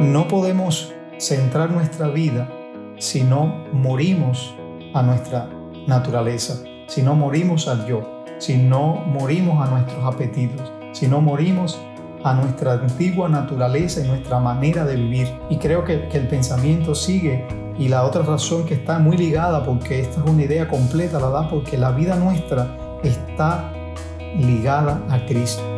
No podemos centrar nuestra vida si no morimos a nuestra naturaleza, si no morimos al yo, si no morimos a nuestros apetitos, si no morimos a nuestra antigua naturaleza y nuestra manera de vivir. Y creo que, que el pensamiento sigue y la otra razón que está muy ligada, porque esta es una idea completa, la da porque la vida nuestra está ligada a Cristo.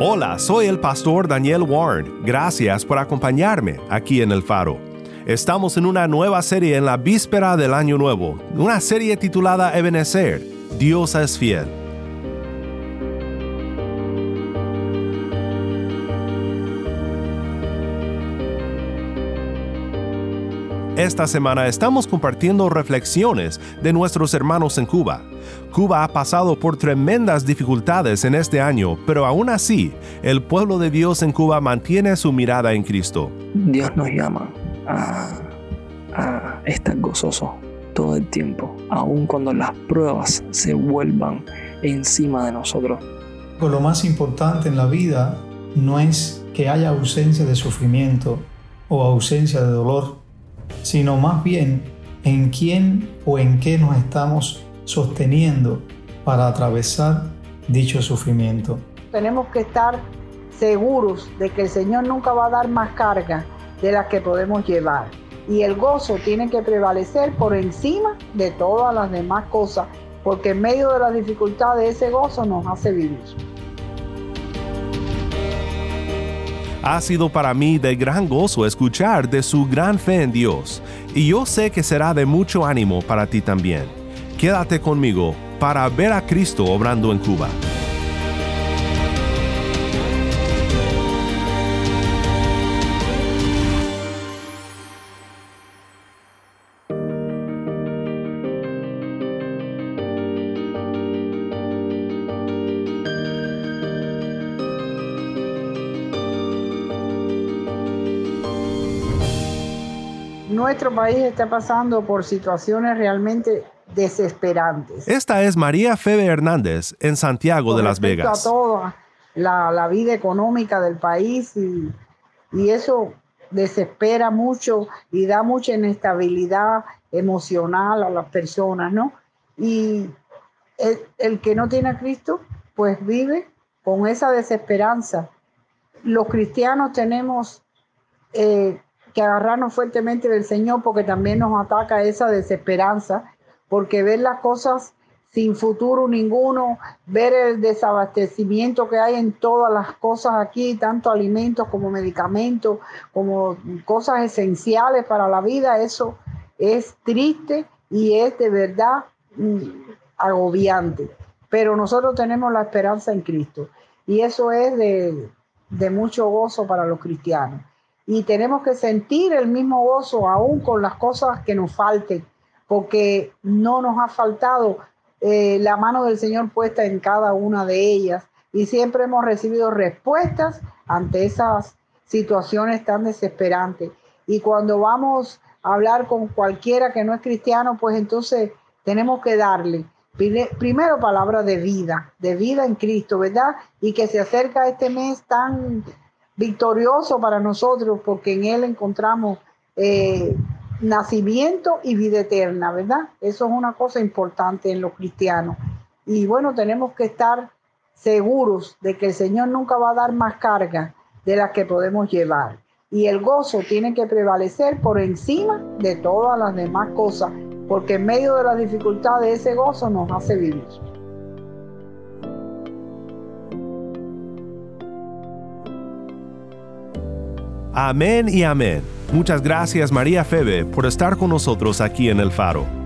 Hola, soy el pastor Daniel Warren. Gracias por acompañarme aquí en El Faro. Estamos en una nueva serie en la víspera del Año Nuevo, una serie titulada Ebenezer, Dios es fiel. Esta semana estamos compartiendo reflexiones de nuestros hermanos en Cuba. Cuba ha pasado por tremendas dificultades en este año, pero aún así, el pueblo de Dios en Cuba mantiene su mirada en Cristo. Dios nos llama a, a estar gozosos todo el tiempo, aun cuando las pruebas se vuelvan encima de nosotros. Lo más importante en la vida no es que haya ausencia de sufrimiento o ausencia de dolor, sino más bien en quién o en qué nos estamos sosteniendo para atravesar dicho sufrimiento. Tenemos que estar seguros de que el Señor nunca va a dar más carga de las que podemos llevar. Y el gozo tiene que prevalecer por encima de todas las demás cosas, porque en medio de las dificultades ese gozo nos hace vivir. Ha sido para mí de gran gozo escuchar de su gran fe en Dios, y yo sé que será de mucho ánimo para ti también. Quédate conmigo para ver a Cristo obrando en Cuba. Nuestro país está pasando por situaciones realmente desesperantes. Esta es María Febe Hernández en Santiago de Las Vegas. A toda la, la vida económica del país y, y eso desespera mucho y da mucha inestabilidad emocional a las personas, ¿no? Y el, el que no tiene a Cristo, pues vive con esa desesperanza. Los cristianos tenemos eh, que agarrarnos fuertemente del Señor porque también nos ataca esa desesperanza, porque ver las cosas sin futuro ninguno, ver el desabastecimiento que hay en todas las cosas aquí, tanto alimentos como medicamentos, como cosas esenciales para la vida, eso es triste y es de verdad mm, agobiante. Pero nosotros tenemos la esperanza en Cristo y eso es de, de mucho gozo para los cristianos y tenemos que sentir el mismo gozo aún con las cosas que nos falten, porque no nos ha faltado eh, la mano del Señor puesta en cada una de ellas y siempre hemos recibido respuestas ante esas situaciones tan desesperantes. Y cuando vamos a hablar con cualquiera que no es cristiano, pues entonces tenemos que darle primero palabras de vida, de vida en Cristo, ¿verdad? Y que se acerca este mes tan victorioso para nosotros porque en Él encontramos eh, nacimiento y vida eterna, ¿verdad? Eso es una cosa importante en los cristianos. Y bueno, tenemos que estar seguros de que el Señor nunca va a dar más carga de las que podemos llevar. Y el gozo tiene que prevalecer por encima de todas las demás cosas, porque en medio de las dificultades ese gozo nos hace vivir. Amén y amén. Muchas gracias María Febe por estar con nosotros aquí en el Faro.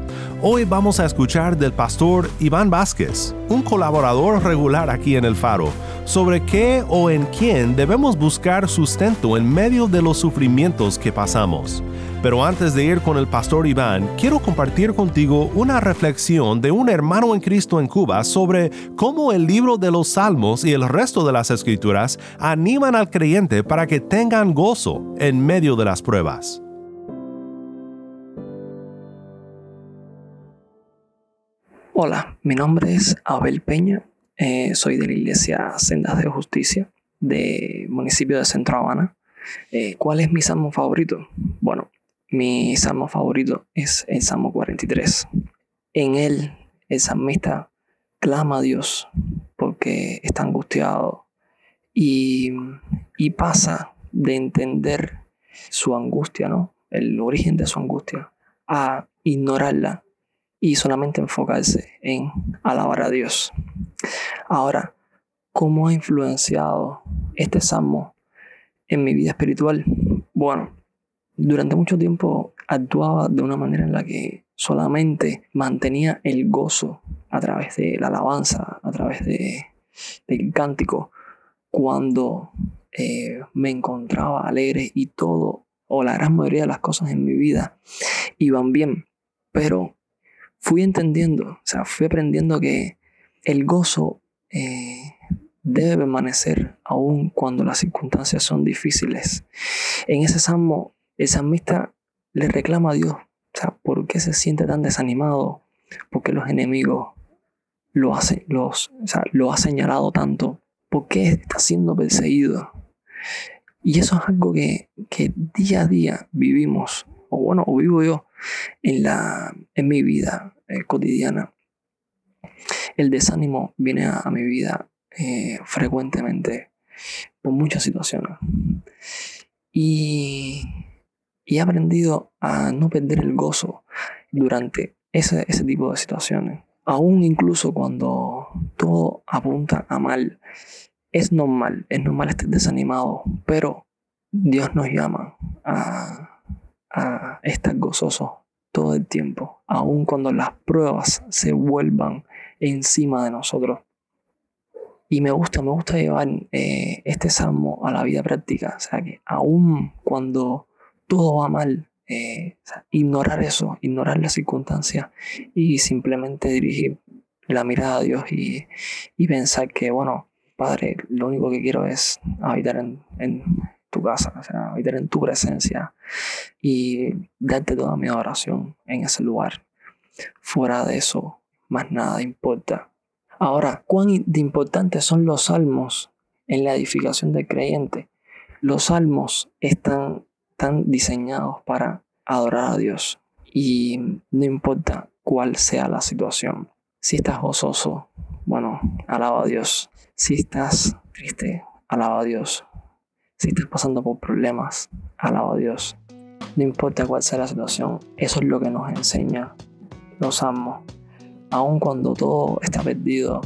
Hoy vamos a escuchar del pastor Iván Vázquez, un colaborador regular aquí en el Faro, sobre qué o en quién debemos buscar sustento en medio de los sufrimientos que pasamos. Pero antes de ir con el pastor Iván, quiero compartir contigo una reflexión de un hermano en Cristo en Cuba sobre cómo el libro de los Salmos y el resto de las escrituras animan al creyente para que tengan gozo en medio de las pruebas. Hola, mi nombre es Abel Peña, eh, soy de la iglesia Sendas de Justicia del municipio de Centro Habana. Eh, ¿Cuál es mi salmo favorito? Bueno, mi salmo favorito es el Salmo 43. En él, el salmista clama a Dios porque está angustiado y pasa de entender su angustia, ¿no? El origen de su angustia, a ignorarla y solamente enfocarse en alabar a Dios. Ahora, ¿cómo ha influenciado este salmo en mi vida espiritual? Bueno, durante mucho tiempo actuaba de una manera en la que solamente mantenía el gozo a través de la alabanza, a través de, del cántico, cuando eh, me encontraba alegre y todo, o la gran mayoría de las cosas en mi vida iban bien. Pero fui entendiendo, o sea, fui aprendiendo que el gozo eh, debe permanecer aún cuando las circunstancias son difíciles. En ese salmo el salmista le reclama a Dios, o sea, ¿por qué se siente tan desanimado? ¿Por qué los enemigos lo, hacen, los, o sea, lo ha señalado tanto? ¿Por qué está siendo perseguido? Y eso es algo que, que día a día vivimos, o bueno, o vivo yo en, la, en mi vida eh, cotidiana. El desánimo viene a, mi vida eh, frecuentemente por muchas situaciones. Y y he aprendido a no perder el gozo durante ese, ese tipo de situaciones. Aún incluso cuando todo apunta a mal, es normal, es normal estar desanimado, pero Dios nos llama a, a estar gozosos todo el tiempo, aun cuando las pruebas se vuelvan encima de nosotros. Y me gusta, me gusta llevar eh, este salmo a la vida práctica, o sea que aun cuando todo va mal, eh, ignorar eso, ignorar la circunstancia y simplemente dirigir la mirada a Dios y, pensar que, bueno, Padre, lo único que quiero es habitar en, tu casa, o sea, habitar en tu presencia y darte toda mi adoración en ese lugar. Fuera de eso, más nada importa. Ahora, ¿cuán importantes son los salmos en la edificación del creyente? Los salmos están están diseñados para adorar a Dios. Y no importa cuál sea la situación. Si estás gozoso, bueno, alaba a Dios. Si estás triste, alaba a Dios. Si estás pasando por problemas, alaba a Dios. No importa cuál sea la situación, eso es lo que nos enseña los amos. Aun cuando todo está perdido,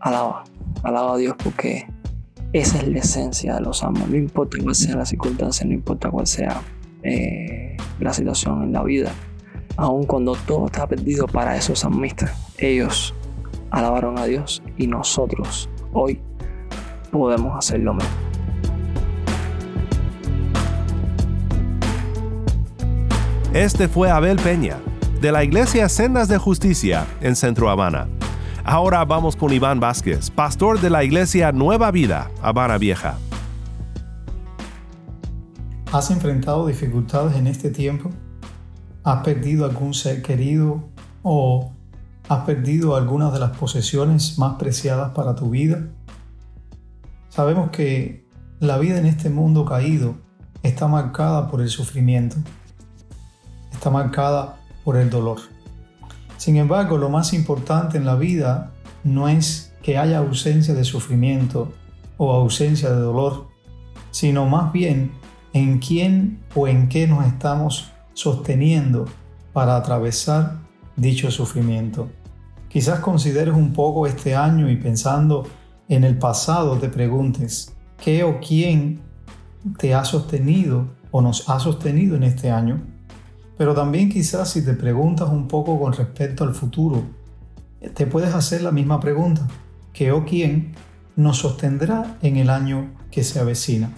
alaba, alaba a Dios porque esa es la esencia de los amos. No importa cuál sea la circunstancia, no importa cuál sea eh, la situación en la vida. Aun cuando todo está perdido para esos salmistas, ellos alabaron a Dios y nosotros hoy podemos hacer lo mismo. Este fue Abel Peña, de la Iglesia Sendas de Justicia en Centro Habana. Ahora vamos con Iván Vázquez, pastor de la iglesia Nueva Vida, Habana Vieja. ¿Has enfrentado dificultades en este tiempo? ¿Has perdido algún ser querido o has perdido algunas de las posesiones más preciadas para tu vida? Sabemos que la vida en este mundo caído está marcada por el sufrimiento, está marcada por el dolor. Sin embargo, lo más importante en la vida no es que haya ausencia de sufrimiento o ausencia de dolor, sino más bien en quién o en qué nos estamos sosteniendo para atravesar dicho sufrimiento. Quizás consideres un poco este año y pensando en el pasado te preguntes, ¿qué o quién te ha sostenido o nos ha sostenido en este año? Pero también quizás si te preguntas un poco con respecto al futuro, te puedes hacer la misma pregunta. ¿Qué o quién nos sostendrá en el año que se avecina?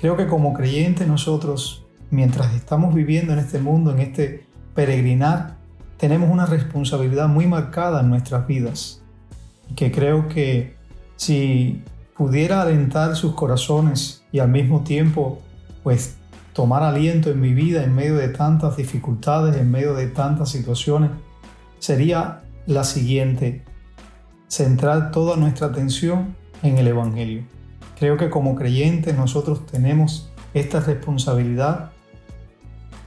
Creo que como creyentes nosotros, mientras estamos viviendo en este mundo, en este peregrinar, tenemos una responsabilidad muy marcada en nuestras vidas. Que creo que si pudiera alentar sus corazones y al mismo tiempo, pues tomar aliento en mi vida en medio de tantas dificultades, en medio de tantas situaciones, sería la siguiente, centrar toda nuestra atención en el Evangelio. Creo que como creyentes nosotros tenemos esta responsabilidad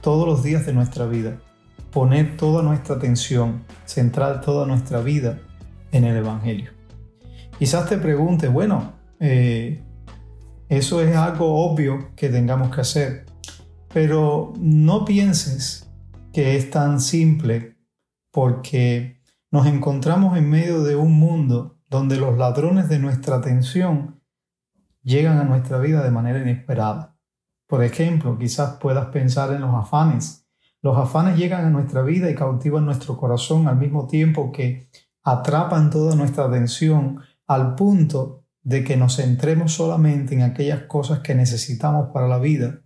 todos los días de nuestra vida, poner toda nuestra atención, centrar toda nuestra vida en el Evangelio. Quizás te preguntes, bueno, eh, eso es algo obvio que tengamos que hacer, pero no pienses que es tan simple porque nos encontramos en medio de un mundo donde los ladrones de nuestra atención llegan a nuestra vida de manera inesperada. Por ejemplo, quizás puedas pensar en los afanes. Los afanes llegan a nuestra vida y cautivan nuestro corazón al mismo tiempo que atrapan toda nuestra atención al punto de que nos centremos solamente en aquellas cosas que necesitamos para la vida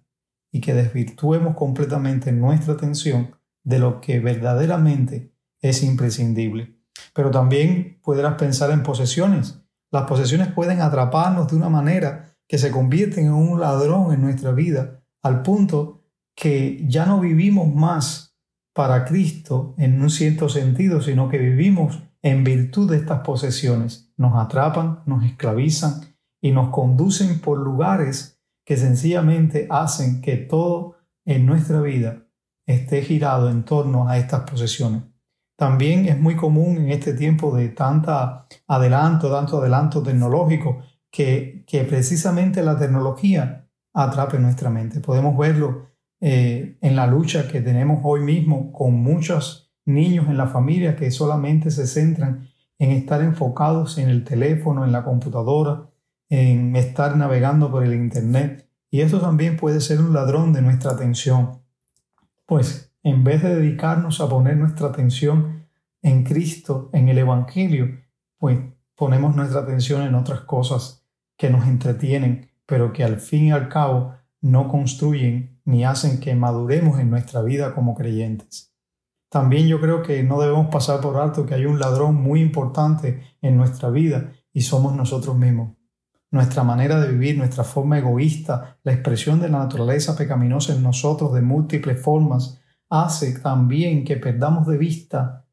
y que desvirtuemos completamente nuestra atención de lo que verdaderamente es imprescindible. Pero también podrás pensar en posesiones. Las posesiones pueden atraparnos de una manera que se convierten en un ladrón en nuestra vida, al punto que ya no vivimos más para Cristo en un cierto sentido, sino que vivimos en virtud de estas posesiones. Nos atrapan, nos esclavizan y nos conducen por lugares que sencillamente hacen que todo en nuestra vida esté girado en torno a estas posesiones. También es muy común en este tiempo de tanta adelanto, tanto adelanto tecnológico, que, que precisamente la tecnología atrape nuestra mente. Podemos verlo eh, en la lucha que tenemos hoy mismo con muchos niños en la familia que solamente se centran en estar enfocados en el teléfono, en la computadora, en estar navegando por el Internet. Y eso también puede ser un ladrón de nuestra atención. Pues en vez de dedicarnos a poner nuestra atención en Cristo, en el Evangelio, pues ponemos nuestra atención en otras cosas que nos entretienen, pero que al fin y al cabo no construyen ni hacen que maduremos en nuestra vida como creyentes. También yo creo que no debemos pasar por alto que hay un ladrón muy importante en nuestra vida y somos nosotros mismos nuestra manera de vivir, nuestra forma egoísta, la expresión de la naturaleza pecaminosa en nosotros de múltiples formas, hace también que perdamos de vista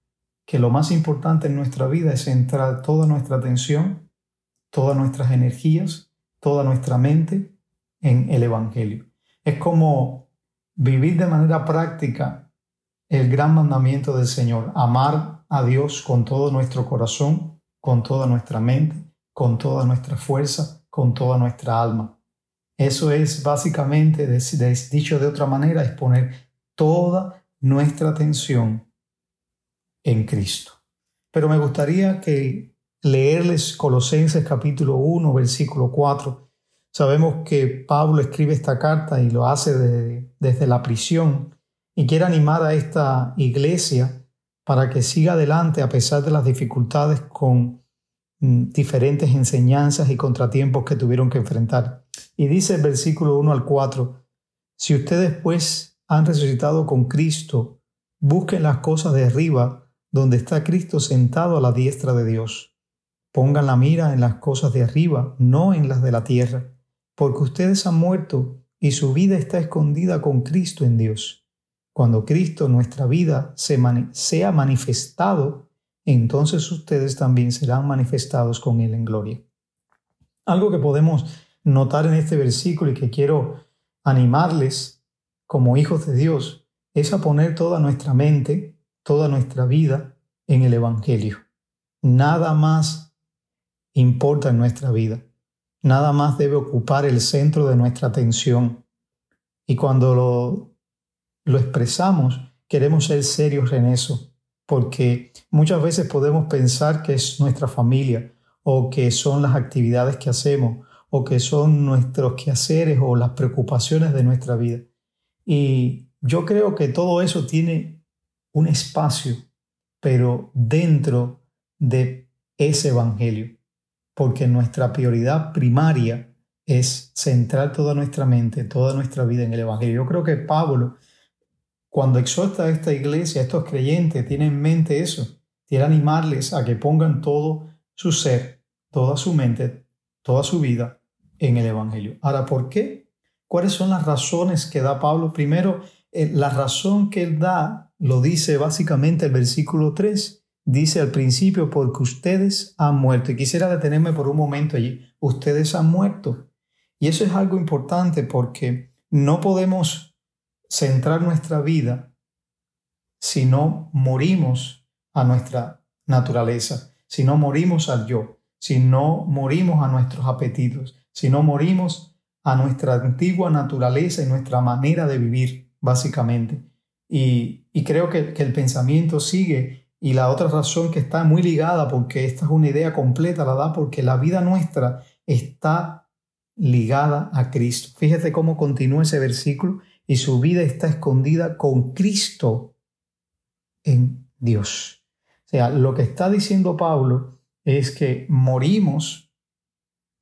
que lo más importante en nuestra vida es centrar toda nuestra atención, todas nuestras energías, toda nuestra mente en el Evangelio. Es como vivir de manera práctica el gran mandamiento del Señor, amar a Dios con todo nuestro corazón, con toda nuestra mente, con toda nuestra fuerza, con toda nuestra alma. Eso es básicamente, dicho de otra manera, es poner toda nuestra atención en Cristo. Pero me gustaría que leerles Colosenses capítulo 1, versículo 4. Sabemos que Pablo escribe esta carta y lo hace desde la prisión y quiere animar a esta iglesia para que siga adelante a pesar de las dificultades con diferentes enseñanzas y contratiempos que tuvieron que enfrentar. Y dice el versículo 1 al 4, si ustedes pues han resucitado con Cristo, busquen las cosas de arriba, donde está Cristo sentado a la diestra de Dios. Pongan la mira en las cosas de arriba, no en las de la tierra, porque ustedes han muerto y su vida está escondida con Cristo en Dios. Cuando Cristo, nuestra vida, se sea manifestado, entonces ustedes también serán manifestados con Él en gloria. Algo que podemos notar en este versículo y que quiero animarles como hijos de Dios es a poner toda nuestra mente, toda nuestra vida en el Evangelio. Nada más importa en nuestra vida. Nada más debe ocupar el centro de nuestra atención. Y cuando lo, lo expresamos, queremos ser serios en eso, porque muchas veces podemos pensar que es nuestra familia o que son las actividades que hacemos o que son nuestros quehaceres o las preocupaciones de nuestra vida. Y yo creo que todo eso tiene un espacio, pero dentro de ese evangelio, porque nuestra prioridad primaria es centrar toda nuestra mente, toda nuestra vida en el evangelio. Yo creo que Pablo, cuando exhorta a esta iglesia, a estos creyentes, tiene en mente eso, quiere animarles a que pongan todo su ser, toda su mente, toda su vida en el evangelio. Ahora, ¿por qué? ¿Cuáles son las razones que da Pablo? Primero, eh, la razón que él da lo dice básicamente el versículo 3. Dice al principio, porque ustedes han muerto. Y quisiera detenerme por un momento allí. Ustedes han muerto. Y eso es algo importante porque no podemos centrar nuestra vida si no morimos a nuestra naturaleza, si no morimos al yo, si no morimos a nuestros apetitos, si no morimos a nuestra antigua naturaleza y nuestra manera de vivir, básicamente. Y, creo que, que el pensamiento sigue y la otra razón que está muy ligada, porque esta es una idea completa, la da porque la vida nuestra está ligada a Cristo. Fíjate cómo continúa ese versículo y su vida está escondida con Cristo en Dios. O sea, lo que está diciendo Pablo es que morimos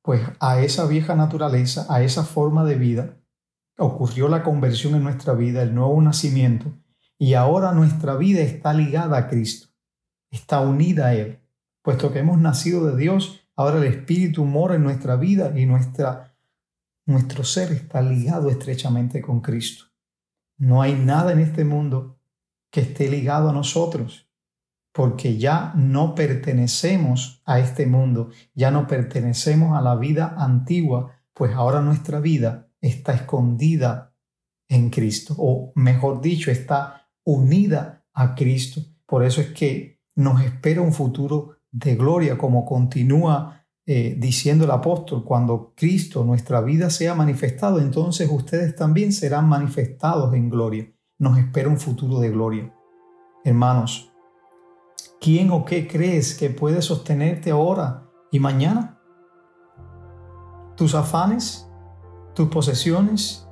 pues a esa vieja naturaleza, a esa forma de vida, ocurrió la conversión en nuestra vida, el nuevo nacimiento, y ahora nuestra vida está ligada a Cristo, está unida a Él. Puesto que hemos nacido de Dios, ahora el Espíritu mora en nuestra vida y nuestra, nuestro ser está ligado estrechamente con Cristo. No hay nada en este mundo que esté ligado a nosotros porque ya no pertenecemos a este mundo, ya no pertenecemos a la vida antigua, pues ahora nuestra vida está escondida en Cristo, o mejor dicho, está unida a Cristo. Por eso es que nos espera un futuro de gloria, como continúa eh, diciendo el apóstol, cuando Cristo, nuestra vida, sea manifestado, entonces ustedes también serán manifestados en gloria. Nos espera un futuro de gloria. Hermanos, ¿Quién o qué crees que puede sostenerte ahora y mañana? ¿Tus afanes? ¿Tus posesiones?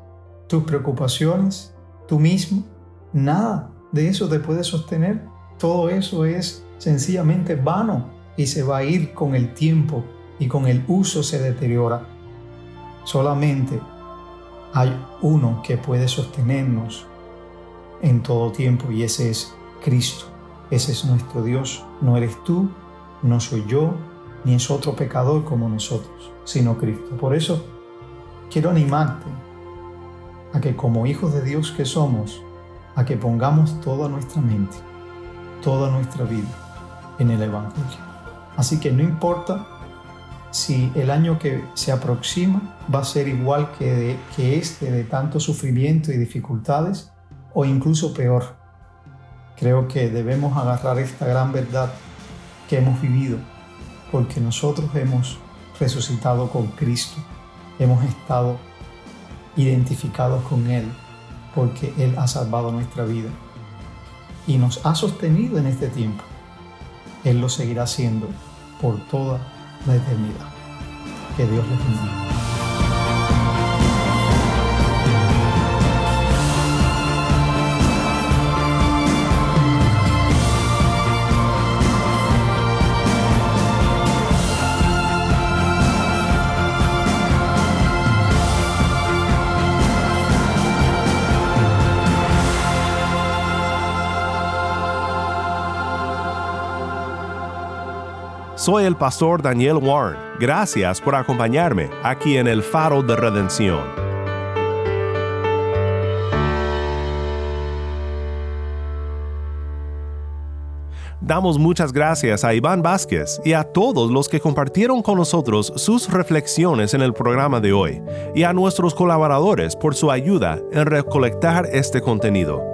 ¿Tus preocupaciones? ¿Tú mismo? Nada de eso te puede sostener. Todo eso es sencillamente vano y se va a ir con el tiempo y con el uso se deteriora. Solamente hay uno que puede sostenernos en todo tiempo y ese es Cristo. Ese es nuestro Dios. No eres tú, no soy yo, ni es otro pecador como nosotros, sino Cristo. Por eso quiero animarte a que como hijos de Dios que somos, a que pongamos toda nuestra mente, toda nuestra vida en el Evangelio. Así que no importa si el año que se aproxima va a ser igual que, este de tanto sufrimiento y dificultades, o incluso peor Creo que debemos agarrar esta gran verdad que hemos vivido, porque nosotros hemos resucitado con Cristo, hemos estado identificados con Él, porque Él ha salvado nuestra vida y nos ha sostenido en este tiempo. Él lo seguirá haciendo por toda la eternidad. Que Dios les bendiga. Soy el pastor Daniel Warren. Gracias por acompañarme aquí en el Faro de Redención. Damos muchas gracias a Iván Vázquez y a todos los que compartieron con nosotros sus reflexiones en el programa de hoy, y a nuestros colaboradores por su ayuda en recolectar este contenido.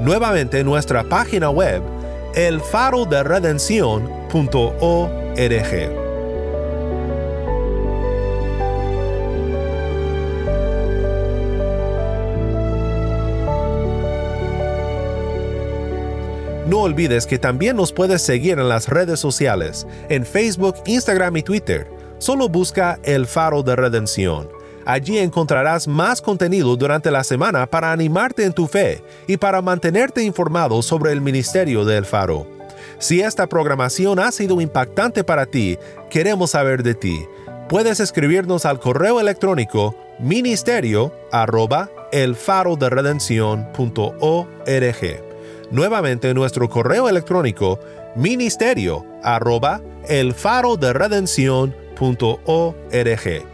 Nuevamente nuestra página web elfaroderedención.org. No olvides que también nos puedes seguir en las redes sociales, en Facebook, Instagram y Twitter. Solo busca El Faro de Redención. Allí encontrarás más contenido durante la semana para animarte en tu fe y para mantenerte informado sobre el ministerio de El Faro. Si esta programación ha sido impactante para ti, queremos saber de ti. Puedes escribirnos al correo electrónico ministerio arroba elfaroderedención.org. Nuevamente nuestro correo electrónico ministerio arroba elfaroderedención.org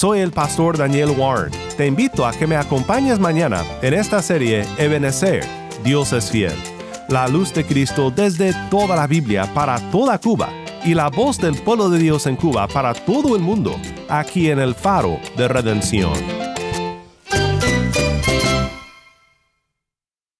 Soy el pastor Daniel Warren. Te invito a que me acompañes mañana en esta serie Ebenecer, Dios es fiel. La luz de Cristo desde toda la Biblia para toda Cuba y la voz del pueblo de Dios en Cuba para todo el mundo, aquí en el faro de redención.